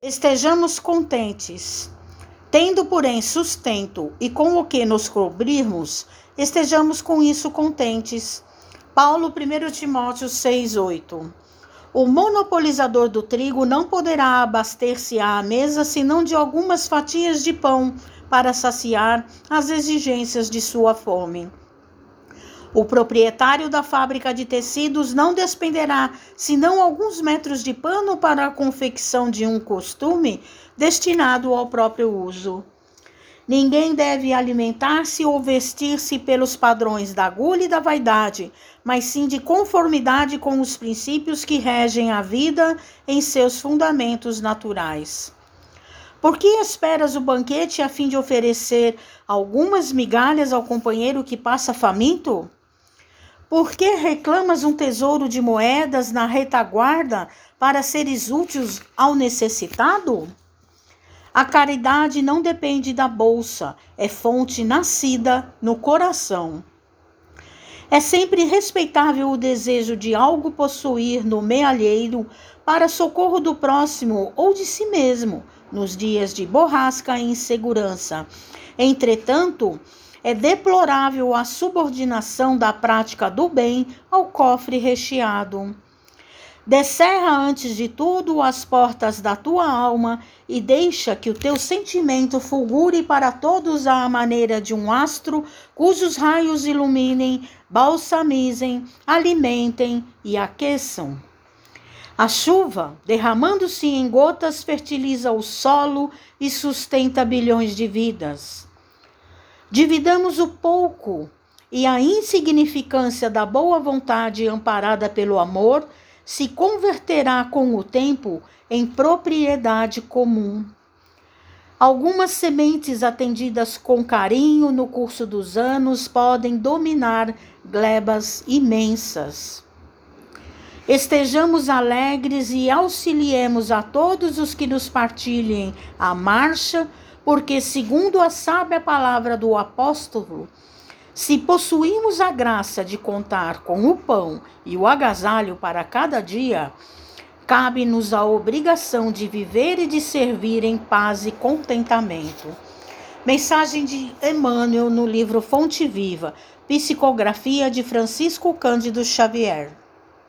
Estejamos contentes. Tendo, porém, sustento e com o que nos cobrirmos, estejamos com isso contentes. Paulo 1 Timóteo 6,8 O monopolizador do trigo não poderá abaster-se à mesa senão de algumas fatias de pão para saciar as exigências de sua fome. O proprietário da fábrica de tecidos não despenderá senão alguns metros de pano para a confecção de um costume destinado ao próprio uso. Ninguém deve alimentar-se ou vestir-se pelos padrões da agulha e da vaidade, mas sim de conformidade com os princípios que regem a vida em seus fundamentos naturais. Por que esperas o banquete a fim de oferecer algumas migalhas ao companheiro que passa faminto? Por que reclamas um tesouro de moedas na retaguarda para seres úteis ao necessitado? A caridade não depende da bolsa, é fonte nascida no coração. É sempre respeitável o desejo de algo possuir no mealheiro para socorro do próximo ou de si mesmo, nos dias de borrasca e insegurança. Entretanto, é deplorável a subordinação da prática do bem ao cofre recheado. Descerra antes de tudo as portas da tua alma e deixa que o teu sentimento fulgure para todos à maneira de um astro cujos raios iluminem, balsamizem, alimentem e aqueçam. A chuva, derramando-se em gotas, fertiliza o solo e sustenta bilhões de vidas. Dividamos o pouco e a insignificância da boa vontade amparada pelo amor se converterá com o tempo em propriedade comum. Algumas sementes atendidas com carinho no curso dos anos podem dominar glebas imensas. Estejamos alegres e auxiliemos a todos os que nos partilhem a marcha porque, segundo a sábia palavra do apóstolo, se possuímos a graça de contar com o pão e o agasalho para cada dia, cabe-nos a obrigação de viver e de servir em paz e contentamento. Mensagem de Emmanuel no livro Fonte Viva, Psicografia de Francisco Cândido Xavier.